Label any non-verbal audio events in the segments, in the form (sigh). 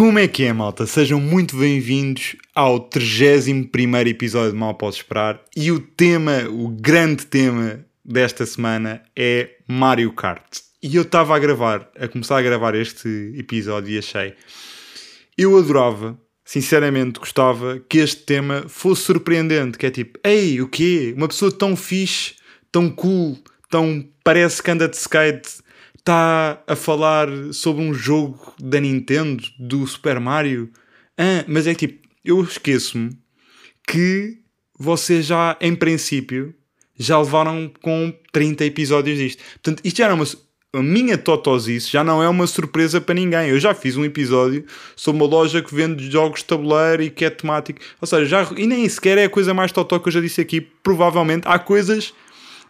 Como é que é, malta? Sejam muito bem-vindos ao 31 episódio de Mal Posso Esperar. E o tema, o grande tema desta semana é Mario Kart. E eu estava a gravar, a começar a gravar este episódio e achei. Eu adorava, sinceramente gostava, que este tema fosse surpreendente. Que é tipo, ei, o quê? Uma pessoa tão fixe, tão cool, tão. parece que anda de skate está a falar sobre um jogo da Nintendo, do Super Mario. Ah, mas é tipo, eu esqueço-me que vocês já, em princípio, já levaram com 30 episódios disto. Portanto, isto já era uma. A minha totosice já não é uma surpresa para ninguém. Eu já fiz um episódio sobre uma loja que vende jogos de tabuleiro e que é temático. Ou seja, já, e nem sequer é a coisa mais totó que eu já disse aqui. Provavelmente há coisas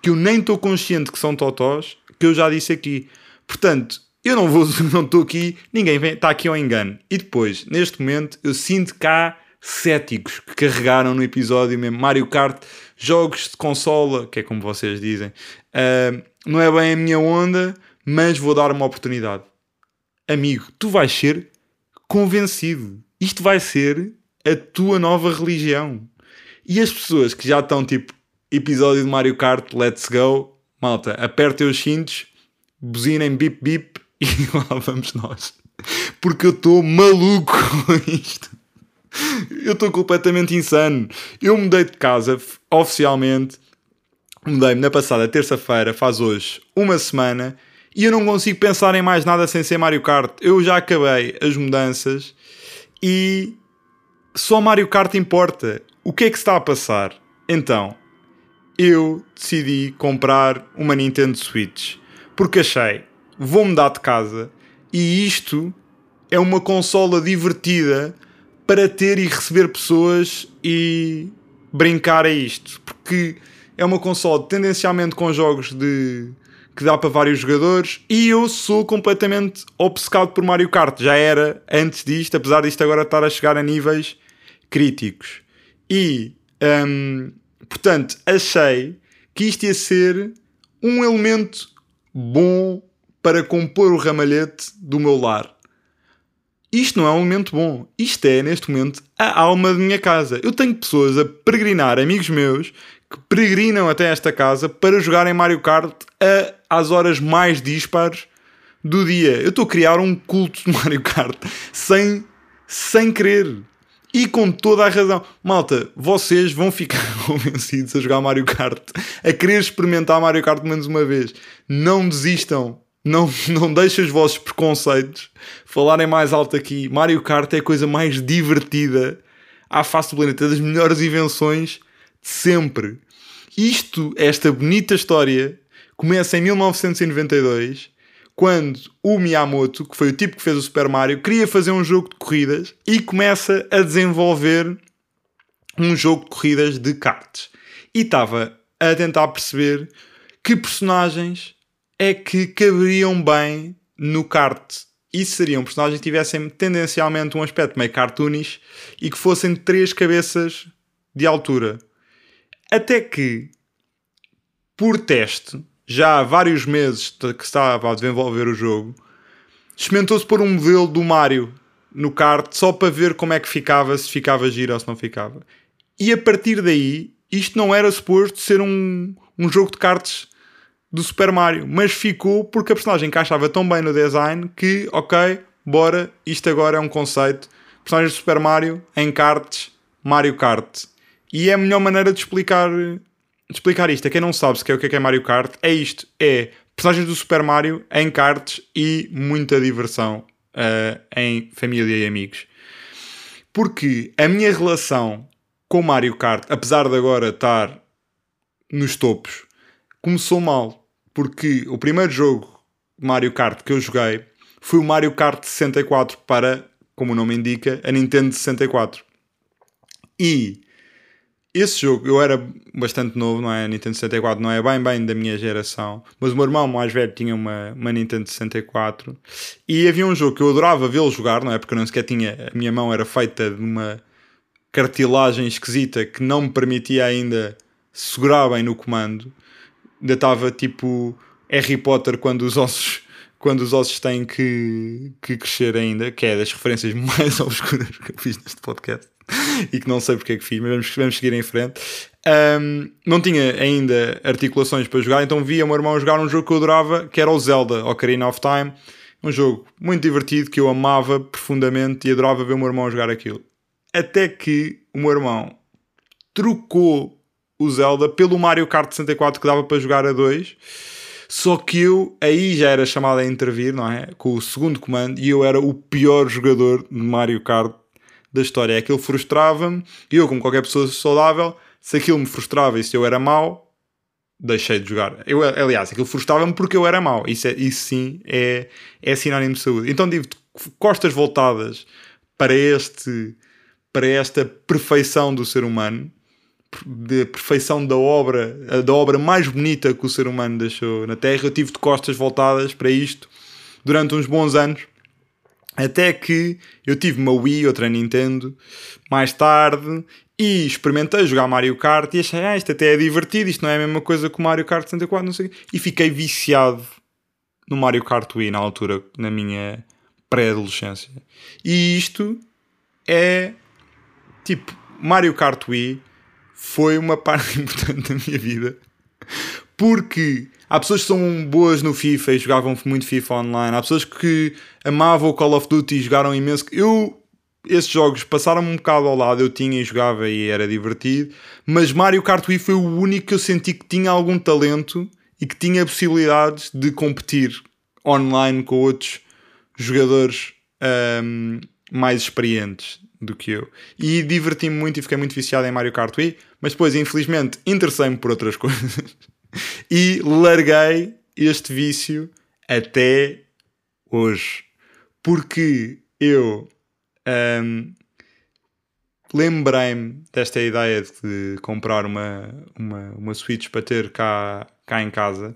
que eu nem estou consciente que são totós que eu já disse aqui. Portanto, eu não vou, (laughs) não estou aqui, ninguém vem, está aqui ao engano. E depois, neste momento, eu sinto há céticos que carregaram no episódio mesmo Mario Kart, jogos de consola, que é como vocês dizem. Uh, não é bem a minha onda, mas vou dar uma oportunidade. Amigo, tu vais ser convencido. Isto vai ser a tua nova religião. E as pessoas que já estão tipo episódio de Mario Kart, let's go, malta, apertem os cintos buzinem bip bip (laughs) e lá vamos nós. Porque eu estou maluco com isto. Eu estou completamente insano. Eu mudei de casa oficialmente. Mudei-me na passada terça-feira, faz hoje uma semana, e eu não consigo pensar em mais nada sem ser Mario Kart. Eu já acabei as mudanças e só Mario Kart importa. O que é que está a passar? Então, eu decidi comprar uma Nintendo Switch porque achei, vou mudar de casa e isto é uma consola divertida para ter e receber pessoas e brincar a isto. Porque é uma consola tendencialmente com jogos de que dá para vários jogadores e eu sou completamente obcecado por Mario Kart. Já era antes disto, apesar disto agora estar a chegar a níveis críticos. E, hum, portanto, achei que isto ia ser um elemento bom para compor o ramalhete do meu lar. Isto não é um elemento bom. Isto é, neste momento, a alma da minha casa. Eu tenho pessoas a peregrinar, amigos meus, que peregrinam até esta casa para jogarem Mario Kart a, às horas mais dispares do dia. Eu estou a criar um culto de (laughs) Mario Kart sem, sem querer. E com toda a razão. Malta, vocês vão ficar (laughs) convencidos a jogar Mario Kart, a querer experimentar Mario Kart menos uma vez. Não desistam. Não, (laughs) não deixem os vossos preconceitos falarem mais alto aqui. Mario Kart é a coisa mais divertida à face do planeta, das melhores invenções de sempre. Isto, esta bonita história, começa em 1992 quando o Miyamoto, que foi o tipo que fez o Super Mario, queria fazer um jogo de corridas e começa a desenvolver um jogo de corridas de karts. E estava a tentar perceber que personagens é que caberiam bem no kart. E seriam personagens que tivessem tendencialmente um aspecto meio cartoonish e que fossem três cabeças de altura. Até que, por teste, já há vários meses que estava a desenvolver o jogo, experimentou-se por um modelo do Mario no kart só para ver como é que ficava, se ficava giro ou se não ficava. E a partir daí, isto não era suposto ser um, um jogo de karts do Super Mario, mas ficou porque a personagem encaixava tão bem no design que, ok, bora, isto agora é um conceito. Personagens do Super Mario em karts, Mario Kart. E é a melhor maneira de explicar explicar isto a quem não sabe se o que é, que é Mario Kart, é isto: é personagens do Super Mario em karts e muita diversão uh, em família e amigos. Porque a minha relação com Mario Kart, apesar de agora estar nos topos, começou mal. Porque o primeiro jogo Mario Kart que eu joguei foi o Mario Kart 64 para, como o nome indica, a Nintendo 64. E esse jogo, eu era bastante novo, não é? A Nintendo 64 não é bem bem da minha geração, mas o meu irmão mais velho tinha uma, uma Nintendo 64 e havia um jogo que eu adorava vê-lo jogar, não é? Porque eu não sequer tinha, a minha mão era feita de uma cartilagem esquisita que não me permitia ainda segurar bem no comando. Ainda estava tipo Harry Potter quando os ossos quando os ossos têm que, que crescer ainda, que é das referências (laughs) mais obscuras que eu fiz neste podcast (laughs) e que não sei porque é que fiz, mas vamos, vamos seguir em frente. Um, não tinha ainda articulações para jogar, então via o meu irmão jogar um jogo que eu adorava, que era o Zelda Ocarina of Time. Um jogo muito divertido que eu amava profundamente e adorava ver o meu irmão jogar aquilo. Até que o meu irmão trocou o Zelda pelo Mario Kart 64 que dava para jogar a dois só que eu aí já era chamado a intervir, não é? Com o segundo comando e eu era o pior jogador de Mario Kart da história. Aquilo frustrava-me e eu, como qualquer pessoa saudável, se aquilo me frustrava e se eu era mau, deixei de jogar. Eu, aliás, aquilo frustrava-me porque eu era mau. Isso, é, isso sim é, é sinónimo de saúde. Então digo costas voltadas para este para esta perfeição do ser humano de perfeição da obra, da obra mais bonita que o ser humano deixou na Terra. Eu tive de costas voltadas para isto durante uns bons anos. Até que eu tive uma Wii, outra Nintendo, mais tarde, e experimentei jogar Mario Kart e achei, ah, isto até é divertido, isto não é a mesma coisa que o Mario Kart 64, não sei E fiquei viciado no Mario Kart Wii na altura, na minha pré-adolescência. E isto é tipo Mario Kart Wii foi uma (laughs) parte importante da minha vida. Porque há pessoas que são boas no FIFA e jogavam muito FIFA online. Há pessoas que amavam o Call of Duty e jogaram imenso. Eu, esses jogos passaram um bocado ao lado. Eu tinha e jogava e era divertido. Mas Mario Kart Wii foi o único que eu senti que tinha algum talento e que tinha possibilidades de competir online com outros jogadores um, mais experientes do que eu. E diverti-me muito e fiquei muito viciado em Mario Kart Wii, mas depois, infelizmente, interessei-me por outras (laughs) coisas (laughs) e larguei este vício até hoje. Porque eu um, lembrei-me desta ideia de comprar uma, uma, uma Switch para ter cá, cá em casa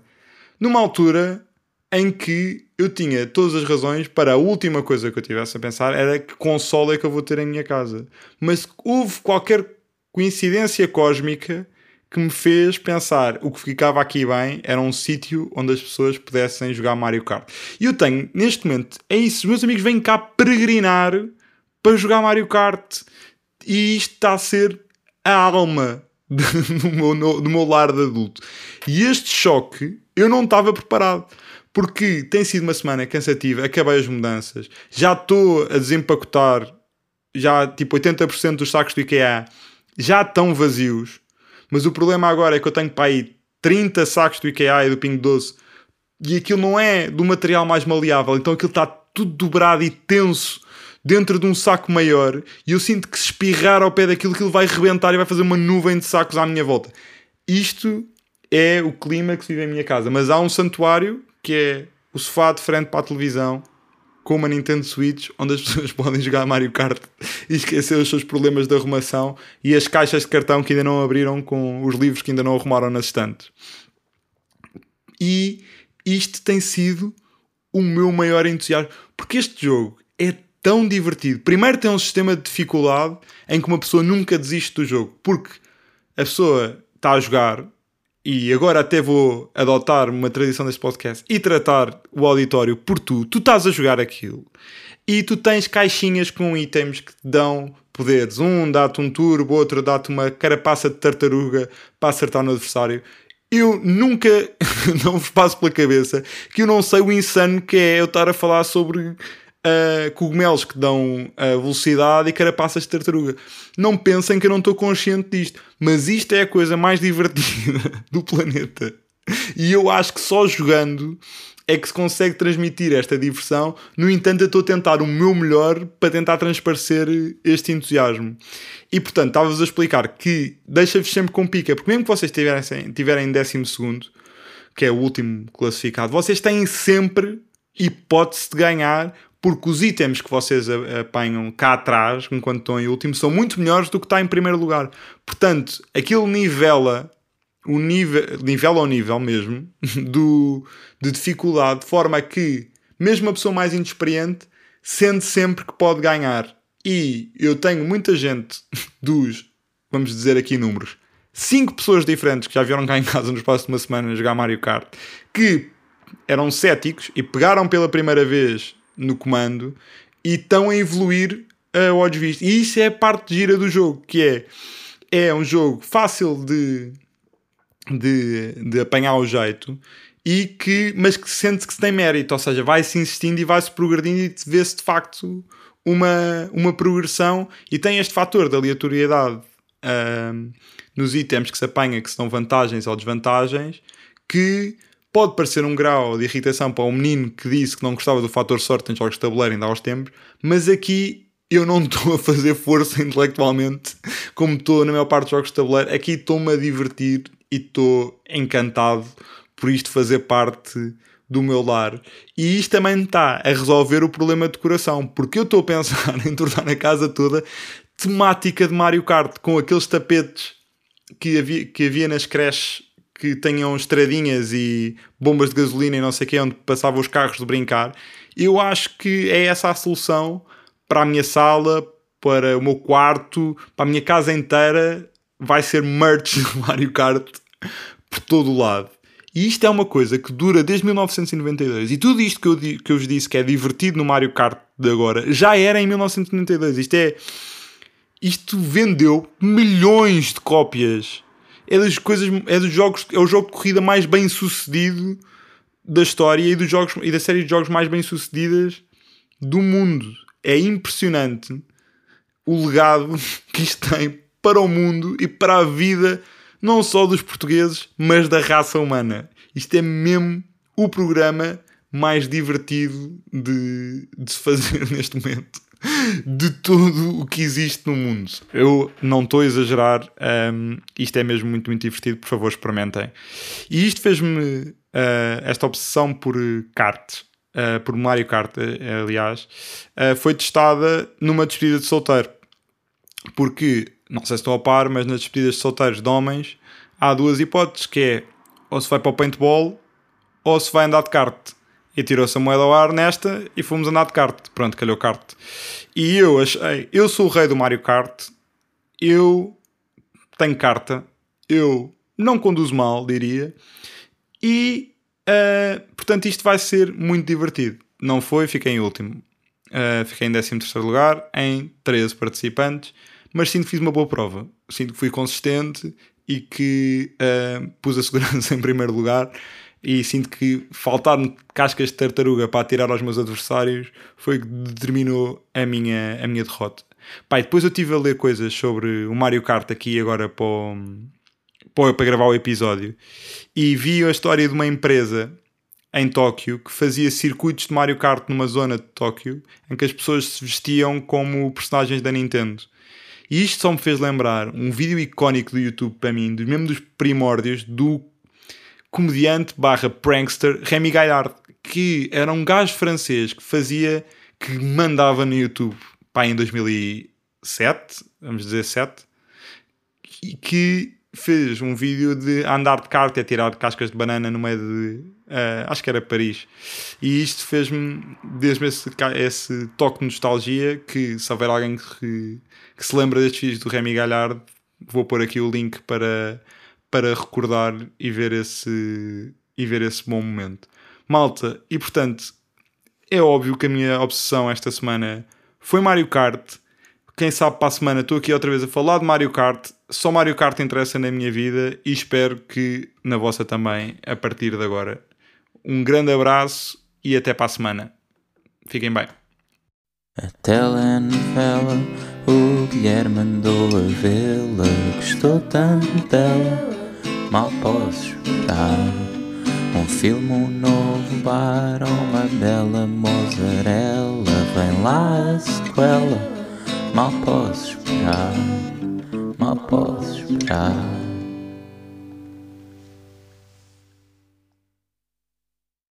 numa altura em que eu tinha todas as razões para a última coisa que eu tivesse a pensar era que console é que eu vou ter em minha casa. Mas houve qualquer coincidência cósmica que me fez pensar o que ficava aqui bem era um sítio onde as pessoas pudessem jogar Mario Kart. E eu tenho, neste momento, é isso, meus amigos vêm cá peregrinar para jogar Mario Kart e isto está a ser a alma (laughs) do meu, do meu lar de adulto. E este choque eu não estava preparado porque tem sido uma semana cansativa, acabei as mudanças, já estou a desempacotar, já tipo 80% dos sacos do IKEA já estão vazios, mas o problema agora é que eu tenho para aí 30 sacos do IKEA e do Pingo Doce e aquilo não é do material mais maleável, então aquilo está tudo dobrado e tenso dentro de um saco maior e eu sinto que se espirrar ao pé daquilo, aquilo vai rebentar e vai fazer uma nuvem de sacos à minha volta. Isto é o clima que se vive em minha casa, mas há um santuário que é o sofá de frente para a televisão com uma Nintendo Switch onde as pessoas (laughs) podem jogar Mario Kart e esquecer os seus problemas de arrumação e as caixas de cartão que ainda não abriram com os livros que ainda não arrumaram nas estantes. E isto tem sido o meu maior entusiasmo, porque este jogo é tão divertido. Primeiro tem um sistema de dificuldade em que uma pessoa nunca desiste do jogo, porque a pessoa está a jogar e agora até vou adotar uma tradição deste podcast e tratar o auditório por tu. Tu estás a jogar aquilo e tu tens caixinhas com itens que te dão poderes. Um dá-te um turbo, outro dá-te uma carapaça de tartaruga para acertar no adversário. Eu nunca (laughs) não vos passo pela cabeça que eu não sei o insano que é eu estar a falar sobre uh, cogumelos que dão uh, velocidade e carapaças de tartaruga. Não pensem que eu não estou consciente disto, mas isto é a coisa mais (laughs) divertida do planeta. E eu acho que só jogando é que se consegue transmitir esta diversão. No entanto, eu estou a tentar o meu melhor para tentar transparecer este entusiasmo. E portanto, estava-vos a explicar que deixa-vos sempre com pica, porque mesmo que vocês tiverem, tiverem em décimo segundo, que é o último classificado, vocês têm sempre hipótese de ganhar porque os itens que vocês apanham cá atrás, enquanto estão em último, são muito melhores do que está em primeiro lugar. Portanto, aquilo nivela o nível, nivela ao nível mesmo (laughs) do, de dificuldade, de forma que mesmo a pessoa mais inexperiente sente sempre que pode ganhar. E eu tenho muita gente (laughs) dos, vamos dizer aqui números, cinco pessoas diferentes que já vieram cá em casa no espaço de uma semana a jogar Mario Kart, que eram céticos e pegaram pela primeira vez no comando e estão a evoluir a olhos vistos. E isso é a parte gira do jogo, que é, é um jogo fácil de, de, de apanhar o jeito e que, mas que sente que se tem mérito, ou seja, vai-se insistindo e vai-se progredindo e vê-se de facto uma, uma progressão e tem este fator de aleatoriedade uh, nos itens que se apanha, que são vantagens ou desvantagens, que pode parecer um grau de irritação para um menino que disse que não gostava do fator sorte em jogos de tabuleiro ainda uns tempos, mas aqui eu não (laughs) estou a fazer força intelectualmente como estou na maior parte dos jogos de tabuleiro. Aqui estou-me a divertir e estou encantado por isto fazer parte do meu lar. E isto também está a resolver o problema de coração, porque eu estou a pensar (laughs) em tornar a casa toda temática de Mario Kart, com aqueles tapetes que havia, que havia nas creches que tenham estradinhas e bombas de gasolina e não sei o que, onde passavam os carros de brincar. Eu acho que é essa a solução para a minha sala, para o meu quarto, para a minha casa inteira. Vai ser merch (laughs) de Mario Kart por todo o lado. E isto é uma coisa que dura desde 1992. E tudo isto que eu, que eu vos disse que é divertido no Mario Kart de agora já era em 1992. Isto é. Isto vendeu milhões de cópias. É das coisas. É dos jogos. É o jogo de corrida mais bem sucedido da história e, dos jogos, e da série de jogos mais bem sucedidas do mundo. É impressionante o legado (laughs) que isto tem para o mundo e para a vida não só dos portugueses, mas da raça humana. Isto é mesmo o programa mais divertido de, de se fazer (laughs) neste momento (laughs) de tudo o que existe no mundo. Eu não estou a exagerar, um, isto é mesmo muito, muito divertido, por favor experimentem. E isto fez-me uh, esta obsessão por kart, uh, por Mario Kart, uh, aliás, foi testada numa despedida de solteiro. Porque não sei se estou a par, mas nas despedidas de solteiros de homens há duas hipóteses, que é ou se vai para o paintball ou se vai andar de kart. E tirou-se a moeda ao ar nesta e fomos andar de kart. Pronto, calhou kart. E eu achei, eu sou o rei do Mario Kart, eu tenho carta, eu não conduzo mal, diria, e uh, portanto isto vai ser muito divertido. Não foi, fiquei em último. Uh, fiquei em 13 lugar, em 13 participantes mas sinto que fiz uma boa prova. Sinto que fui consistente e que uh, pus a segurança (laughs) em primeiro lugar. E sinto que faltar-me cascas de tartaruga para atirar aos meus adversários foi que determinou a minha, a minha derrota. Pai, depois eu estive a ler coisas sobre o Mario Kart aqui agora para, o, para, para gravar o episódio e vi a história de uma empresa em Tóquio que fazia circuitos de Mario Kart numa zona de Tóquio em que as pessoas se vestiam como personagens da Nintendo. E isto só me fez lembrar um vídeo icónico do YouTube para mim, mesmo dos primórdios, do comediante barra prankster Remy Gaillard, que era um gajo francês que fazia, que mandava no YouTube, pá, em 2007, vamos dizer 7, e que fez um vídeo de andar de kart e tirar cascas de banana no meio de. Uh, acho que era Paris. E isto fez-me, desde esse, esse toque de nostalgia, que se houver alguém que, que se lembra destes vídeos do Remy Galhard, vou pôr aqui o link para, para recordar e ver, esse, e ver esse bom momento. Malta, e portanto, é óbvio que a minha obsessão esta semana foi Mario Kart quem sabe para a semana estou aqui outra vez a falar de Mario Kart. Só Mario Kart interessa na minha vida e espero que na vossa também, a partir de agora. Um grande abraço e até para a semana. Fiquem bem. A telenovela, o Guilherme mandou a vê-la, gostou tanto dela, mal posso esperar. Um filme, novo bar, uma bela mozzarella, vem lá a sequela. Mal posso esperar, mal posso esperar.